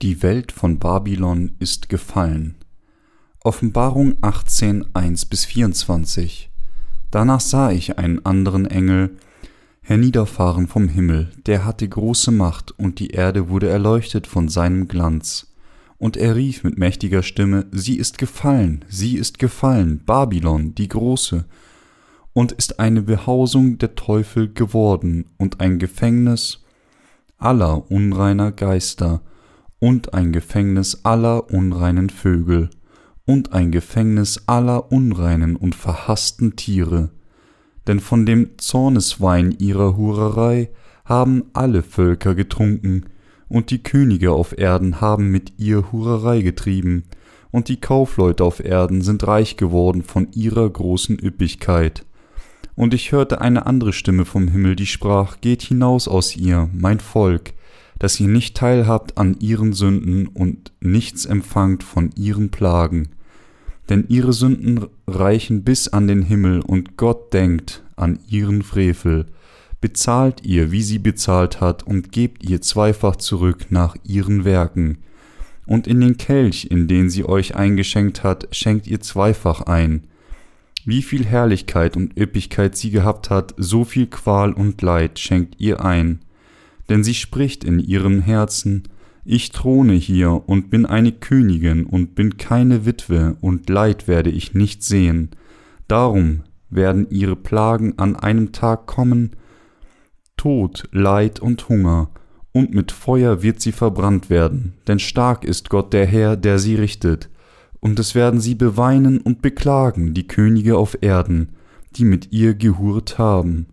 Die Welt von Babylon ist gefallen. Offenbarung 18, 1 bis 24. Danach sah ich einen anderen Engel herniederfahren vom Himmel, der hatte große Macht, und die Erde wurde erleuchtet von seinem Glanz. Und er rief mit mächtiger Stimme, Sie ist gefallen, sie ist gefallen, Babylon, die große, und ist eine Behausung der Teufel geworden und ein Gefängnis aller unreiner Geister, und ein Gefängnis aller unreinen Vögel und ein Gefängnis aller unreinen und verhassten Tiere. Denn von dem Zorneswein ihrer Hurerei haben alle Völker getrunken, und die Könige auf Erden haben mit ihr Hurerei getrieben, und die Kaufleute auf Erden sind reich geworden von ihrer großen Üppigkeit. Und ich hörte eine andere Stimme vom Himmel, die sprach, Geht hinaus aus ihr, mein Volk, dass ihr nicht teilhabt an ihren Sünden und nichts empfangt von ihren Plagen. Denn ihre Sünden reichen bis an den Himmel und Gott denkt an ihren Frevel. Bezahlt ihr, wie sie bezahlt hat, und gebt ihr zweifach zurück nach ihren Werken. Und in den Kelch, in den sie euch eingeschenkt hat, schenkt ihr zweifach ein. Wie viel Herrlichkeit und Üppigkeit sie gehabt hat, so viel Qual und Leid schenkt ihr ein denn sie spricht in ihrem Herzen, ich throne hier und bin eine Königin und bin keine Witwe und Leid werde ich nicht sehen. Darum werden ihre Plagen an einem Tag kommen, Tod, Leid und Hunger, und mit Feuer wird sie verbrannt werden, denn stark ist Gott der Herr, der sie richtet, und es werden sie beweinen und beklagen, die Könige auf Erden, die mit ihr gehurt haben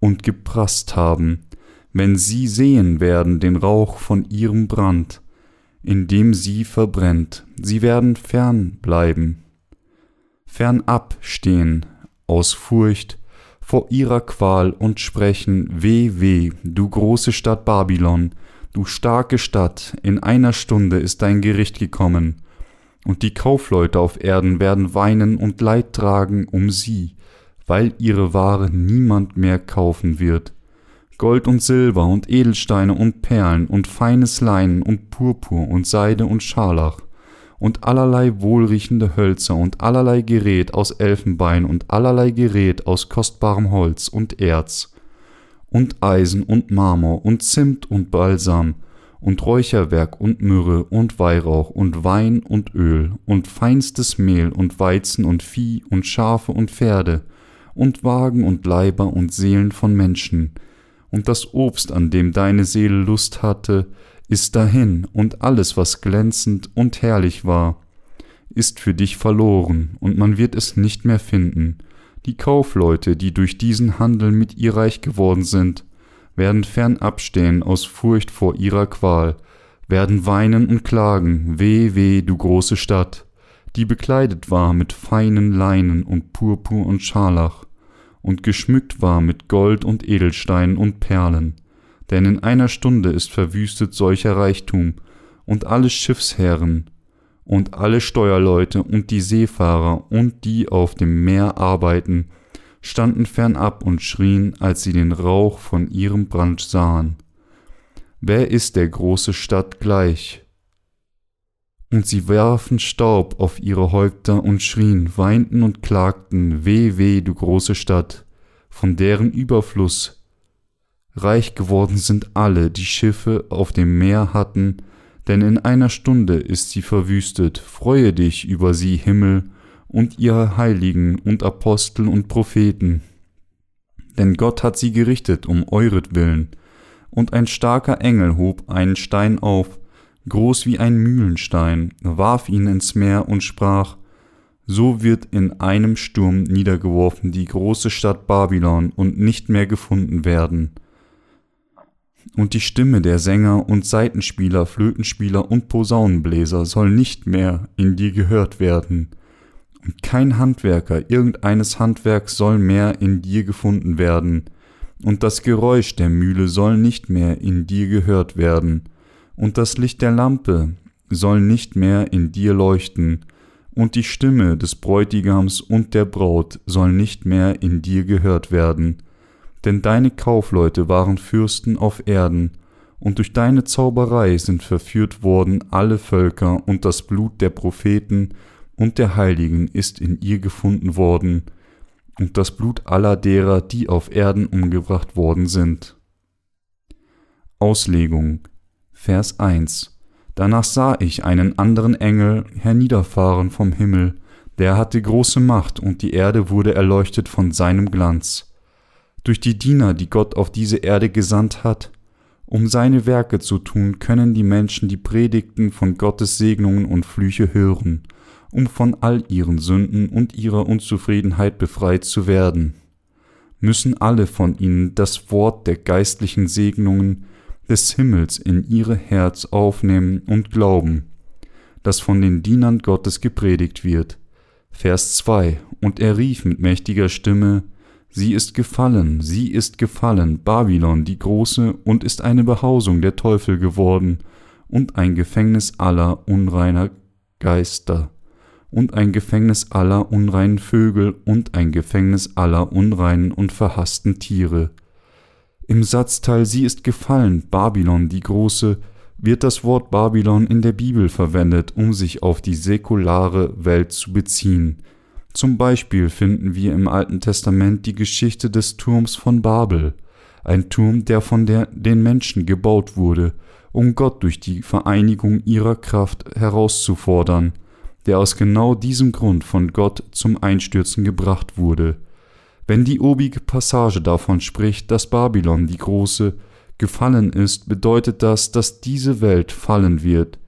und geprasst haben, wenn sie sehen werden den Rauch von ihrem Brand, in dem sie verbrennt, sie werden fern bleiben, fernab stehen, aus Furcht vor ihrer Qual und sprechen, Weh, weh, du große Stadt Babylon, du starke Stadt, in einer Stunde ist dein Gericht gekommen, und die Kaufleute auf Erden werden weinen und Leid tragen um sie, weil ihre Ware niemand mehr kaufen wird. Gold und Silber und Edelsteine und Perlen und feines Leinen und Purpur und Seide und Scharlach und allerlei wohlriechende Hölzer und allerlei Gerät aus Elfenbein und allerlei Gerät aus kostbarem Holz und Erz und Eisen und Marmor und Zimt und Balsam und Räucherwerk und Myrrhe und Weihrauch und Wein und Öl und feinstes Mehl und Weizen und Vieh und Schafe und Pferde und Wagen und Leiber und Seelen von Menschen, und das Obst, an dem deine Seele Lust hatte, ist dahin, und alles, was glänzend und herrlich war, ist für dich verloren, und man wird es nicht mehr finden. Die Kaufleute, die durch diesen Handel mit ihr reich geworden sind, werden fernab stehen aus Furcht vor ihrer Qual, werden weinen und klagen, weh, weh, du große Stadt, die bekleidet war mit feinen Leinen und Purpur und Scharlach, und geschmückt war mit Gold und Edelsteinen und Perlen, denn in einer Stunde ist verwüstet solcher Reichtum, und alle Schiffsherren und alle Steuerleute und die Seefahrer und die auf dem Meer arbeiten, standen fernab und schrien, als sie den Rauch von ihrem Brand sahen. Wer ist der große Stadt gleich? Und sie warfen Staub auf ihre Häupter und schrien, weinten und klagten, Weh, weh, du große Stadt, von deren Überfluss reich geworden sind alle, die Schiffe auf dem Meer hatten, denn in einer Stunde ist sie verwüstet. Freue dich über sie, Himmel, und ihr Heiligen und Apostel und Propheten. Denn Gott hat sie gerichtet um euretwillen. Und ein starker Engel hob einen Stein auf, groß wie ein Mühlenstein, warf ihn ins Meer und sprach, so wird in einem Sturm niedergeworfen die große Stadt Babylon und nicht mehr gefunden werden. Und die Stimme der Sänger und Saitenspieler, Flötenspieler und Posaunenbläser soll nicht mehr in dir gehört werden. Und kein Handwerker irgendeines Handwerks soll mehr in dir gefunden werden. Und das Geräusch der Mühle soll nicht mehr in dir gehört werden und das Licht der Lampe soll nicht mehr in dir leuchten, und die Stimme des Bräutigams und der Braut soll nicht mehr in dir gehört werden, denn deine Kaufleute waren Fürsten auf Erden, und durch deine Zauberei sind verführt worden alle Völker, und das Blut der Propheten und der Heiligen ist in ihr gefunden worden, und das Blut aller derer, die auf Erden umgebracht worden sind. Auslegung Vers 1 Danach sah ich einen anderen Engel herniederfahren vom Himmel, der hatte große Macht, und die Erde wurde erleuchtet von seinem Glanz. Durch die Diener, die Gott auf diese Erde gesandt hat, um seine Werke zu tun, können die Menschen die Predigten von Gottes Segnungen und Flüche hören, um von all ihren Sünden und ihrer Unzufriedenheit befreit zu werden. Müssen alle von ihnen das Wort der geistlichen Segnungen des Himmels in ihre Herz aufnehmen und glauben, das von den Dienern Gottes gepredigt wird. Vers 2 Und er rief mit mächtiger Stimme, Sie ist gefallen, sie ist gefallen, Babylon die große, und ist eine Behausung der Teufel geworden, und ein Gefängnis aller unreiner Geister, und ein Gefängnis aller unreinen Vögel, und ein Gefängnis aller unreinen und verhassten Tiere. Im Satzteil Sie ist gefallen, Babylon die große, wird das Wort Babylon in der Bibel verwendet, um sich auf die säkulare Welt zu beziehen, zum Beispiel finden wir im Alten Testament die Geschichte des Turms von Babel, ein Turm, der von der, den Menschen gebaut wurde, um Gott durch die Vereinigung ihrer Kraft herauszufordern, der aus genau diesem Grund von Gott zum Einstürzen gebracht wurde. Wenn die obige Passage davon spricht, dass Babylon die große gefallen ist, bedeutet das, dass diese Welt fallen wird.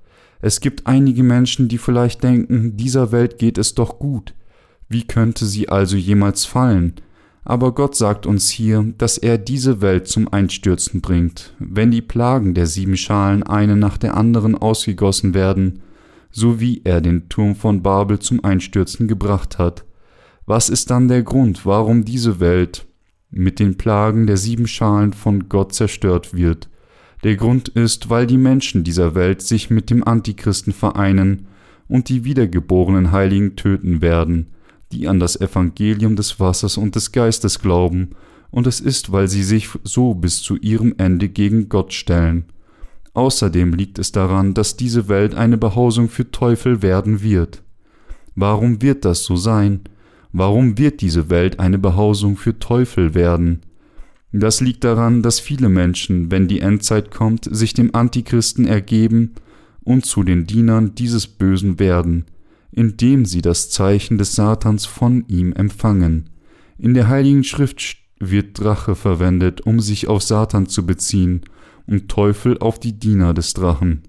Es gibt einige Menschen, die vielleicht denken, dieser Welt geht es doch gut, wie könnte sie also jemals fallen? Aber Gott sagt uns hier, dass er diese Welt zum Einstürzen bringt, wenn die Plagen der sieben Schalen eine nach der anderen ausgegossen werden, so wie er den Turm von Babel zum Einstürzen gebracht hat. Was ist dann der Grund, warum diese Welt mit den Plagen der sieben Schalen von Gott zerstört wird? Der Grund ist, weil die Menschen dieser Welt sich mit dem Antichristen vereinen und die wiedergeborenen Heiligen töten werden, die an das Evangelium des Wassers und des Geistes glauben, und es ist, weil sie sich so bis zu ihrem Ende gegen Gott stellen. Außerdem liegt es daran, dass diese Welt eine Behausung für Teufel werden wird. Warum wird das so sein? Warum wird diese Welt eine Behausung für Teufel werden? Das liegt daran, dass viele Menschen, wenn die Endzeit kommt, sich dem Antichristen ergeben und zu den Dienern dieses Bösen werden indem sie das Zeichen des Satans von ihm empfangen. In der Heiligen Schrift wird Drache verwendet, um sich auf Satan zu beziehen, und Teufel auf die Diener des Drachen.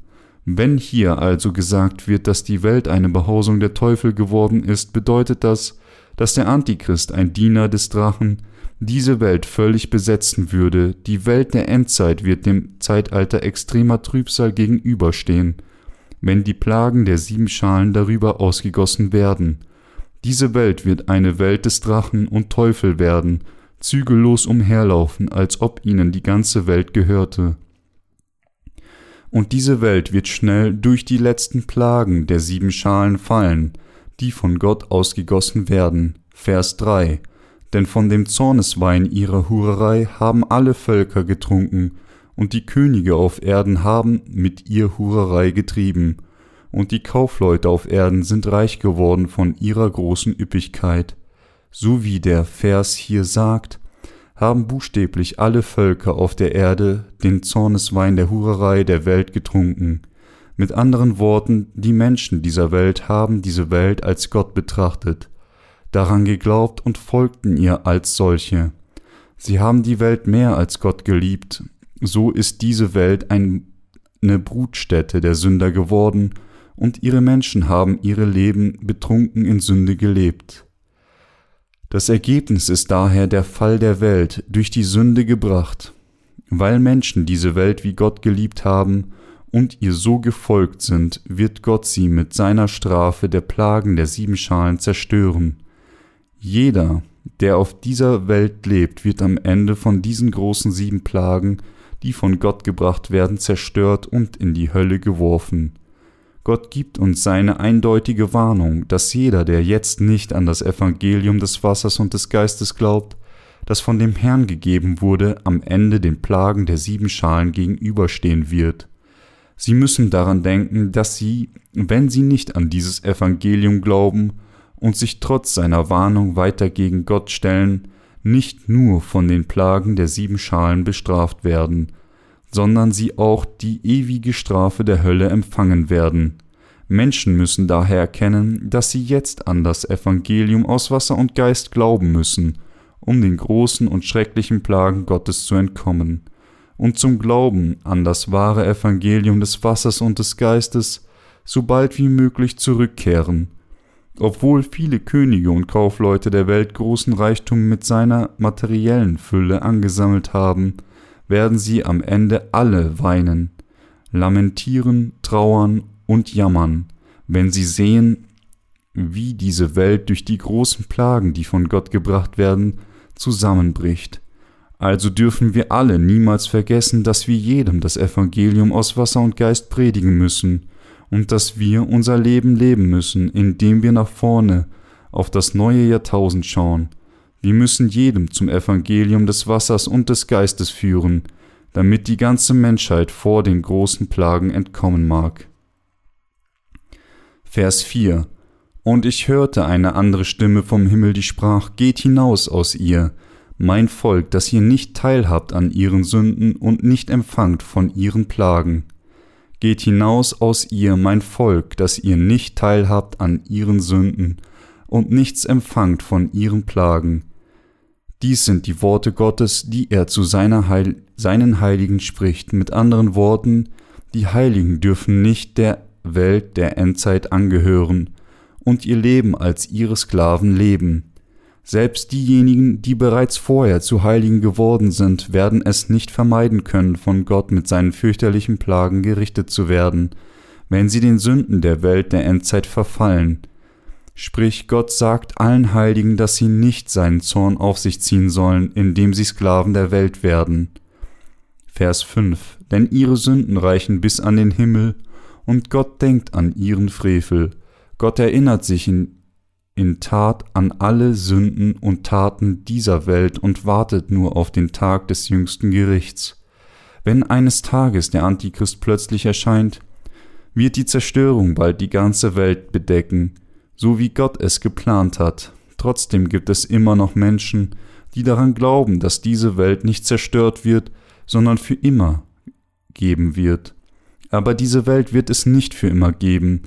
Wenn hier also gesagt wird, dass die Welt eine Behausung der Teufel geworden ist, bedeutet das, dass der Antichrist, ein Diener des Drachen, diese Welt völlig besetzen würde, die Welt der Endzeit wird dem Zeitalter extremer Trübsal gegenüberstehen, wenn die Plagen der sieben Schalen darüber ausgegossen werden. Diese Welt wird eine Welt des Drachen und Teufel werden, zügellos umherlaufen, als ob ihnen die ganze Welt gehörte. Und diese Welt wird schnell durch die letzten Plagen der sieben Schalen fallen, die von Gott ausgegossen werden. Vers 3 Denn von dem Zorneswein ihrer Hurerei haben alle Völker getrunken, und die Könige auf Erden haben mit ihr Hurerei getrieben, und die Kaufleute auf Erden sind reich geworden von ihrer großen Üppigkeit. So wie der Vers hier sagt, haben buchstäblich alle Völker auf der Erde den Zorneswein der Hurerei der Welt getrunken. Mit anderen Worten, die Menschen dieser Welt haben diese Welt als Gott betrachtet, daran geglaubt und folgten ihr als solche. Sie haben die Welt mehr als Gott geliebt so ist diese Welt eine Brutstätte der Sünder geworden, und ihre Menschen haben ihre Leben betrunken in Sünde gelebt. Das Ergebnis ist daher der Fall der Welt durch die Sünde gebracht. Weil Menschen diese Welt wie Gott geliebt haben und ihr so gefolgt sind, wird Gott sie mit seiner Strafe der Plagen der sieben Schalen zerstören. Jeder, der auf dieser Welt lebt, wird am Ende von diesen großen sieben Plagen die von Gott gebracht werden, zerstört und in die Hölle geworfen. Gott gibt uns seine eindeutige Warnung, dass jeder, der jetzt nicht an das Evangelium des Wassers und des Geistes glaubt, das von dem Herrn gegeben wurde, am Ende den Plagen der sieben Schalen gegenüberstehen wird. Sie müssen daran denken, dass sie, wenn sie nicht an dieses Evangelium glauben und sich trotz seiner Warnung weiter gegen Gott stellen, nicht nur von den Plagen der sieben Schalen bestraft werden, sondern sie auch die ewige Strafe der Hölle empfangen werden. Menschen müssen daher erkennen, dass sie jetzt an das Evangelium aus Wasser und Geist glauben müssen, um den großen und schrecklichen Plagen Gottes zu entkommen. Und zum Glauben an das wahre Evangelium des Wassers und des Geistes so bald wie möglich zurückkehren. Obwohl viele Könige und Kaufleute der Welt großen Reichtum mit seiner materiellen Fülle angesammelt haben, werden sie am Ende alle weinen, lamentieren, trauern und jammern, wenn sie sehen, wie diese Welt durch die großen Plagen, die von Gott gebracht werden, zusammenbricht. Also dürfen wir alle niemals vergessen, dass wir jedem das Evangelium aus Wasser und Geist predigen müssen und dass wir unser Leben leben müssen, indem wir nach vorne auf das neue Jahrtausend schauen, wir müssen jedem zum Evangelium des Wassers und des Geistes führen, damit die ganze Menschheit vor den großen Plagen entkommen mag. Vers 4 Und ich hörte eine andere Stimme vom Himmel, die sprach, Geht hinaus aus ihr, mein Volk, dass ihr nicht teilhabt an ihren Sünden und nicht empfangt von ihren Plagen. Geht hinaus aus ihr, mein Volk, dass ihr nicht teilhabt an ihren Sünden und nichts empfangt von ihren Plagen. Dies sind die Worte Gottes, die er zu Heil seinen Heiligen spricht. Mit anderen Worten, die Heiligen dürfen nicht der Welt der Endzeit angehören und ihr Leben als ihre Sklaven leben. Selbst diejenigen, die bereits vorher zu Heiligen geworden sind, werden es nicht vermeiden können, von Gott mit seinen fürchterlichen Plagen gerichtet zu werden, wenn sie den Sünden der Welt der Endzeit verfallen. Sprich, Gott sagt allen Heiligen, dass sie nicht seinen Zorn auf sich ziehen sollen, indem sie Sklaven der Welt werden. Vers 5 Denn ihre Sünden reichen bis an den Himmel, und Gott denkt an ihren Frevel. Gott erinnert sich in, in Tat an alle Sünden und Taten dieser Welt und wartet nur auf den Tag des jüngsten Gerichts. Wenn eines Tages der Antichrist plötzlich erscheint, wird die Zerstörung bald die ganze Welt bedecken, so wie Gott es geplant hat. Trotzdem gibt es immer noch Menschen, die daran glauben, dass diese Welt nicht zerstört wird, sondern für immer geben wird. Aber diese Welt wird es nicht für immer geben,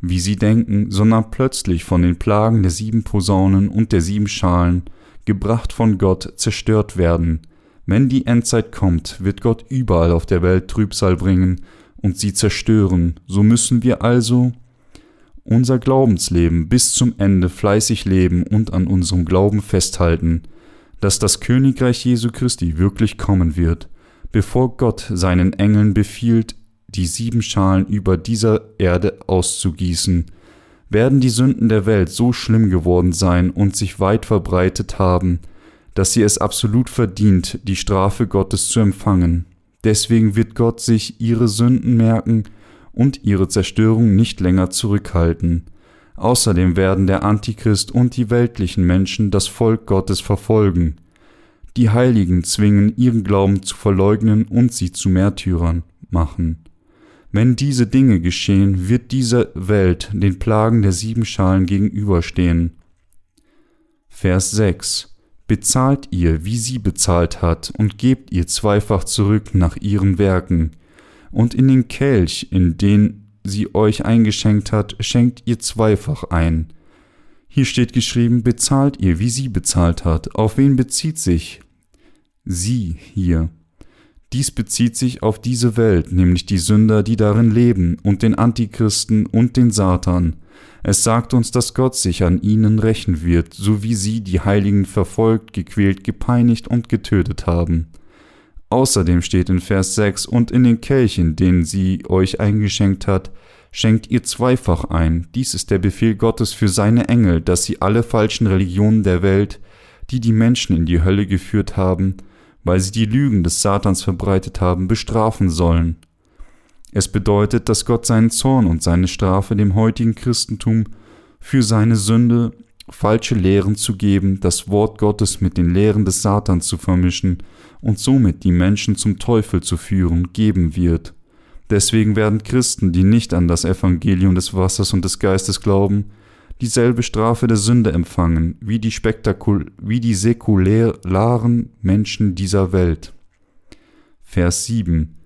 wie sie denken, sondern plötzlich von den Plagen der sieben Posaunen und der sieben Schalen, gebracht von Gott, zerstört werden. Wenn die Endzeit kommt, wird Gott überall auf der Welt Trübsal bringen und sie zerstören. So müssen wir also unser Glaubensleben bis zum Ende fleißig leben und an unserem Glauben festhalten, dass das Königreich Jesu Christi wirklich kommen wird, bevor Gott seinen Engeln befiehlt, die sieben Schalen über dieser Erde auszugießen, werden die Sünden der Welt so schlimm geworden sein und sich weit verbreitet haben, dass sie es absolut verdient, die Strafe Gottes zu empfangen. Deswegen wird Gott sich ihre Sünden merken und ihre Zerstörung nicht länger zurückhalten. Außerdem werden der Antichrist und die weltlichen Menschen das Volk Gottes verfolgen. Die Heiligen zwingen ihren Glauben zu verleugnen und sie zu Märtyrern machen. Wenn diese Dinge geschehen, wird diese Welt den Plagen der sieben Schalen gegenüberstehen. Vers 6 Bezahlt ihr, wie sie bezahlt hat, und gebt ihr zweifach zurück nach ihren Werken, und in den Kelch, in den sie euch eingeschenkt hat, schenkt ihr zweifach ein. Hier steht geschrieben, bezahlt ihr, wie sie bezahlt hat. Auf wen bezieht sich sie hier? Dies bezieht sich auf diese Welt, nämlich die Sünder, die darin leben, und den Antichristen und den Satan. Es sagt uns, dass Gott sich an ihnen rächen wird, so wie sie die Heiligen verfolgt, gequält, gepeinigt und getötet haben. Außerdem steht in Vers 6, und in den Kelchen, den sie euch eingeschenkt hat, schenkt ihr zweifach ein. Dies ist der Befehl Gottes für seine Engel, dass sie alle falschen Religionen der Welt, die die Menschen in die Hölle geführt haben, weil sie die Lügen des Satans verbreitet haben, bestrafen sollen. Es bedeutet, dass Gott seinen Zorn und seine Strafe dem heutigen Christentum für seine Sünde falsche Lehren zu geben, das Wort Gottes mit den Lehren des Satans zu vermischen und somit die Menschen zum Teufel zu führen, geben wird. Deswegen werden Christen, die nicht an das Evangelium des Wassers und des Geistes glauben, dieselbe Strafe der Sünde empfangen wie die, Spektakul wie die säkularen Menschen dieser Welt. Vers 7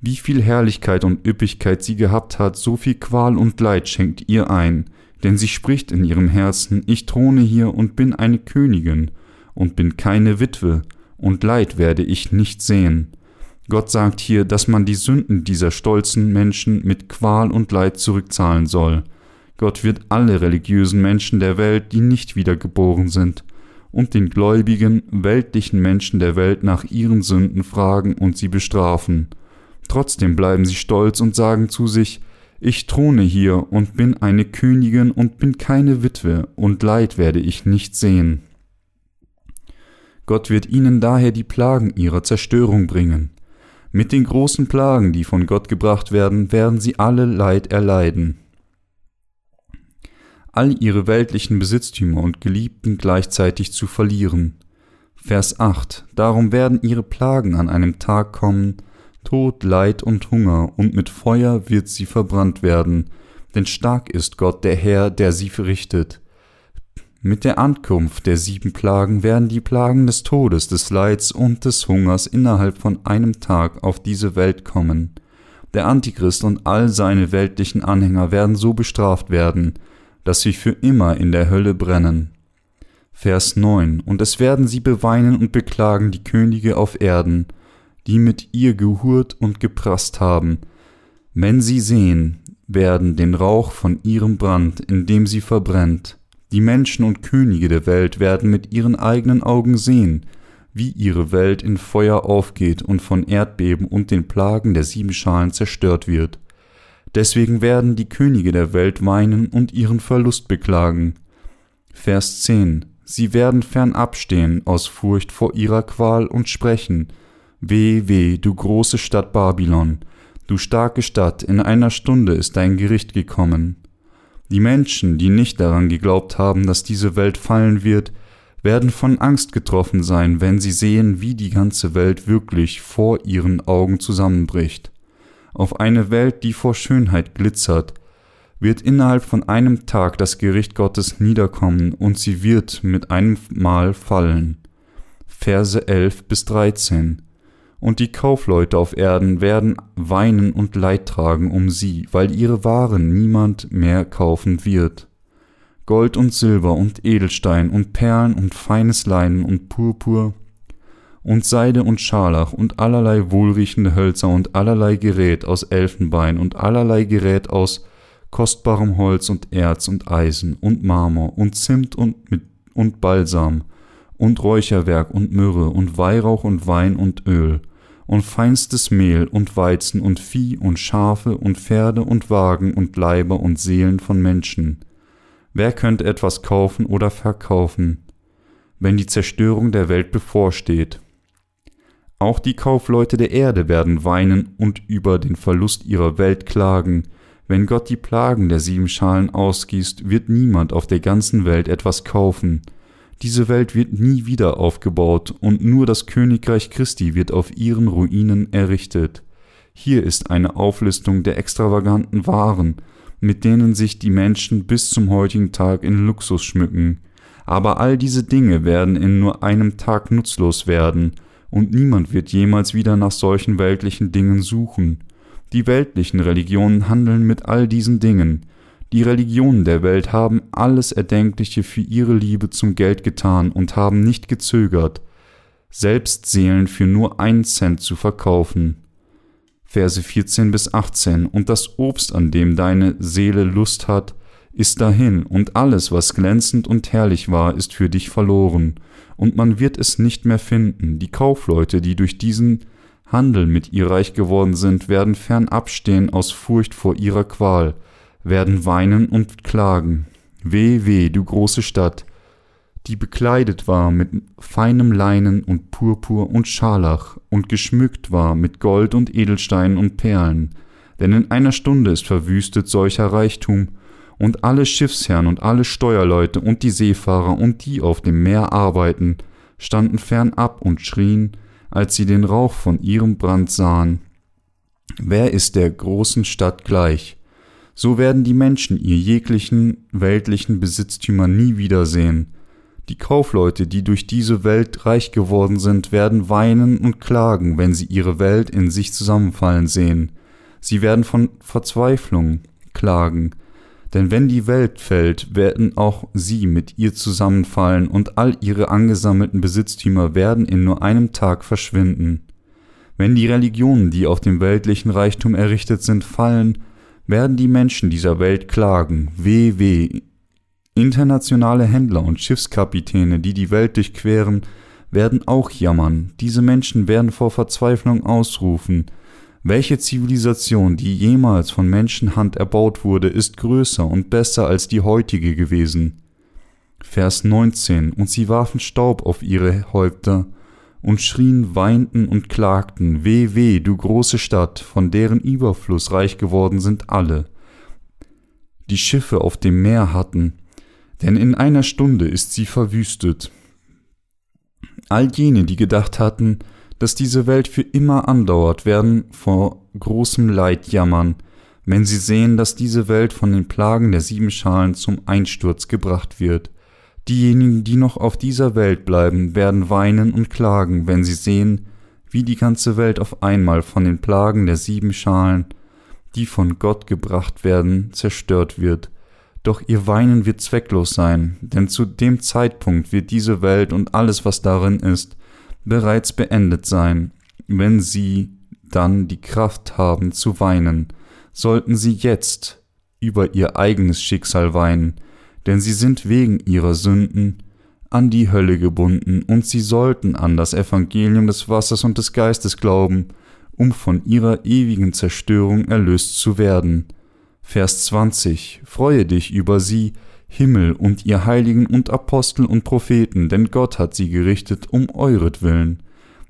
Wie viel Herrlichkeit und Üppigkeit sie gehabt hat, so viel Qual und Leid schenkt ihr ein, denn sie spricht in ihrem Herzen, ich throne hier und bin eine Königin und bin keine Witwe, und Leid werde ich nicht sehen. Gott sagt hier, dass man die Sünden dieser stolzen Menschen mit Qual und Leid zurückzahlen soll. Gott wird alle religiösen Menschen der Welt, die nicht wiedergeboren sind, und den gläubigen, weltlichen Menschen der Welt nach ihren Sünden fragen und sie bestrafen. Trotzdem bleiben sie stolz und sagen zu sich, ich throne hier und bin eine Königin und bin keine Witwe, und Leid werde ich nicht sehen. Gott wird ihnen daher die Plagen ihrer Zerstörung bringen. Mit den großen Plagen, die von Gott gebracht werden, werden sie alle Leid erleiden. All ihre weltlichen Besitztümer und Geliebten gleichzeitig zu verlieren. Vers 8 Darum werden ihre Plagen an einem Tag kommen, Tod, Leid und Hunger, und mit Feuer wird sie verbrannt werden, denn stark ist Gott der Herr, der sie verrichtet. Mit der Ankunft der sieben Plagen werden die Plagen des Todes, des Leids und des Hungers innerhalb von einem Tag auf diese Welt kommen. Der Antichrist und all seine weltlichen Anhänger werden so bestraft werden, dass sie für immer in der Hölle brennen. Vers 9 Und es werden sie beweinen und beklagen die Könige auf Erden, die mit ihr gehurt und geprasst haben, wenn sie sehen werden den Rauch von ihrem Brand, in dem sie verbrennt, die Menschen und Könige der Welt werden mit ihren eigenen Augen sehen, wie ihre Welt in Feuer aufgeht und von Erdbeben und den Plagen der sieben Schalen zerstört wird. Deswegen werden die Könige der Welt weinen und ihren Verlust beklagen. Vers 10 Sie werden fernab stehen aus Furcht vor ihrer Qual und sprechen, Weh, weh, du große Stadt Babylon, du starke Stadt, in einer Stunde ist dein Gericht gekommen. Die Menschen, die nicht daran geglaubt haben, dass diese Welt fallen wird, werden von Angst getroffen sein, wenn sie sehen, wie die ganze Welt wirklich vor ihren Augen zusammenbricht. Auf eine Welt, die vor Schönheit glitzert, wird innerhalb von einem Tag das Gericht Gottes niederkommen und sie wird mit einem Mal fallen. Verse 11 bis 13 und die Kaufleute auf Erden werden weinen und Leid tragen um sie, weil ihre Waren niemand mehr kaufen wird. Gold und Silber und Edelstein und Perlen und feines Leinen und Purpur und Seide und Scharlach und allerlei wohlriechende Hölzer und allerlei Gerät aus Elfenbein und allerlei Gerät aus kostbarem Holz und Erz und Eisen und Marmor und Zimt und, mit, und Balsam und Räucherwerk und Myrrhe und Weihrauch und Wein und Öl und feinstes Mehl und Weizen und Vieh und Schafe und Pferde und Wagen und Leiber und Seelen von Menschen. Wer könnte etwas kaufen oder verkaufen, wenn die Zerstörung der Welt bevorsteht? Auch die Kaufleute der Erde werden weinen und über den Verlust ihrer Welt klagen. Wenn Gott die Plagen der sieben Schalen ausgießt, wird niemand auf der ganzen Welt etwas kaufen, diese Welt wird nie wieder aufgebaut und nur das Königreich Christi wird auf ihren Ruinen errichtet. Hier ist eine Auflistung der extravaganten Waren, mit denen sich die Menschen bis zum heutigen Tag in Luxus schmücken. Aber all diese Dinge werden in nur einem Tag nutzlos werden, und niemand wird jemals wieder nach solchen weltlichen Dingen suchen. Die weltlichen Religionen handeln mit all diesen Dingen, die Religionen der Welt haben alles Erdenkliche für ihre Liebe zum Geld getan und haben nicht gezögert, selbst Seelen für nur einen Cent zu verkaufen. Verse 14 bis 18 Und das Obst, an dem deine Seele Lust hat, ist dahin, und alles, was glänzend und herrlich war, ist für dich verloren, und man wird es nicht mehr finden. Die Kaufleute, die durch diesen Handel mit ihr reich geworden sind, werden fernab stehen aus Furcht vor ihrer Qual, werden weinen und klagen. Weh, weh, du große Stadt, die bekleidet war mit feinem Leinen und Purpur und Scharlach und geschmückt war mit Gold und Edelsteinen und Perlen, denn in einer Stunde ist verwüstet solcher Reichtum, und alle Schiffsherren und alle Steuerleute und die Seefahrer und die auf dem Meer arbeiten, standen fernab und schrien, als sie den Rauch von ihrem Brand sahen. Wer ist der großen Stadt gleich? So werden die Menschen ihr jeglichen weltlichen Besitztümer nie wiedersehen. Die Kaufleute, die durch diese Welt reich geworden sind, werden weinen und klagen, wenn sie ihre Welt in sich zusammenfallen sehen. Sie werden von Verzweiflung klagen, denn wenn die Welt fällt, werden auch sie mit ihr zusammenfallen und all ihre angesammelten Besitztümer werden in nur einem Tag verschwinden. Wenn die Religionen, die auf dem weltlichen Reichtum errichtet sind, fallen, werden die Menschen dieser Welt klagen, weh, weh. Internationale Händler und Schiffskapitäne, die die Welt durchqueren, werden auch jammern. Diese Menschen werden vor Verzweiflung ausrufen, welche Zivilisation, die jemals von Menschenhand erbaut wurde, ist größer und besser als die heutige gewesen? Vers 19 Und sie warfen Staub auf ihre Häupter und schrien, weinten und klagten, Weh, weh, du große Stadt, von deren Überfluss reich geworden sind alle. Die Schiffe auf dem Meer hatten, denn in einer Stunde ist sie verwüstet. All jene, die gedacht hatten, dass diese Welt für immer andauert, werden vor großem Leid jammern, wenn sie sehen, dass diese Welt von den Plagen der sieben Schalen zum Einsturz gebracht wird. Diejenigen, die noch auf dieser Welt bleiben, werden weinen und klagen, wenn sie sehen, wie die ganze Welt auf einmal von den Plagen der sieben Schalen, die von Gott gebracht werden, zerstört wird. Doch ihr Weinen wird zwecklos sein, denn zu dem Zeitpunkt wird diese Welt und alles, was darin ist, bereits beendet sein, wenn sie dann die Kraft haben zu weinen, sollten sie jetzt über ihr eigenes Schicksal weinen, denn sie sind wegen ihrer Sünden an die Hölle gebunden, und sie sollten an das Evangelium des Wassers und des Geistes glauben, um von ihrer ewigen Zerstörung erlöst zu werden. Vers 20 Freue dich über sie, Himmel und ihr Heiligen und Apostel und Propheten, denn Gott hat sie gerichtet um euretwillen.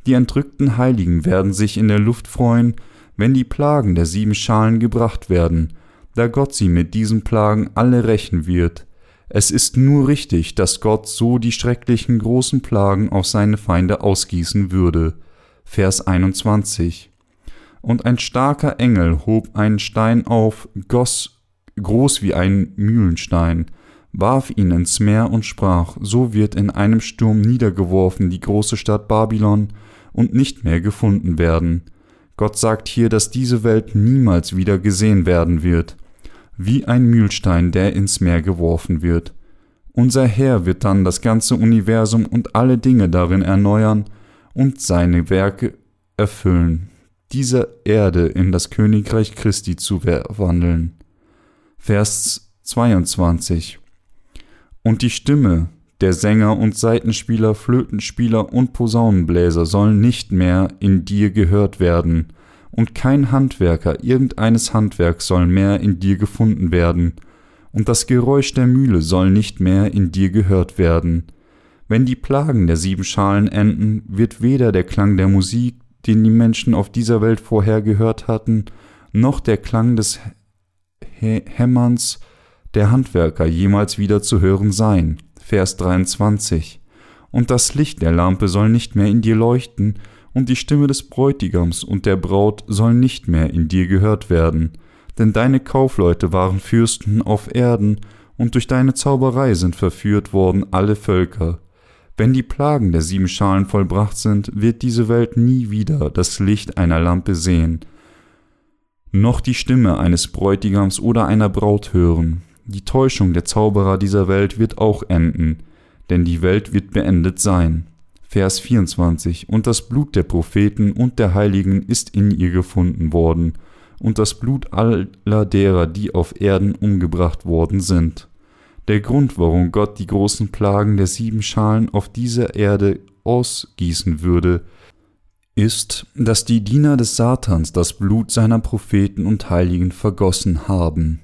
Die entrückten Heiligen werden sich in der Luft freuen, wenn die Plagen der sieben Schalen gebracht werden, da Gott sie mit diesen Plagen alle rächen wird. Es ist nur richtig, dass Gott so die schrecklichen großen Plagen auf seine Feinde ausgießen würde. Vers 21 Und ein starker Engel hob einen Stein auf, goss groß wie ein Mühlenstein, warf ihn ins Meer und sprach, so wird in einem Sturm niedergeworfen die große Stadt Babylon und nicht mehr gefunden werden. Gott sagt hier, dass diese Welt niemals wieder gesehen werden wird, wie ein Mühlstein, der ins Meer geworfen wird. Unser Herr wird dann das ganze Universum und alle Dinge darin erneuern und seine Werke erfüllen, diese Erde in das Königreich Christi zu verwandeln. Vers 22 und die Stimme der Sänger und Saitenspieler, Flötenspieler und Posaunenbläser sollen nicht mehr in dir gehört werden, und kein Handwerker irgendeines Handwerks soll mehr in dir gefunden werden, und das Geräusch der Mühle soll nicht mehr in dir gehört werden. Wenn die Plagen der sieben Schalen enden, wird weder der Klang der Musik, den die Menschen auf dieser Welt vorher gehört hatten, noch der Klang des Hämmerns der Handwerker jemals wieder zu hören sein. Vers 23. Und das Licht der Lampe soll nicht mehr in dir leuchten, und die Stimme des Bräutigams und der Braut soll nicht mehr in dir gehört werden, denn deine Kaufleute waren Fürsten auf Erden, und durch deine Zauberei sind verführt worden alle Völker. Wenn die Plagen der sieben Schalen vollbracht sind, wird diese Welt nie wieder das Licht einer Lampe sehen, noch die Stimme eines Bräutigams oder einer Braut hören, die Täuschung der Zauberer dieser Welt wird auch enden, denn die Welt wird beendet sein. Vers 24 Und das Blut der Propheten und der Heiligen ist in ihr gefunden worden, und das Blut aller derer, die auf Erden umgebracht worden sind. Der Grund, warum Gott die großen Plagen der sieben Schalen auf dieser Erde ausgießen würde, ist, dass die Diener des Satans das Blut seiner Propheten und Heiligen vergossen haben.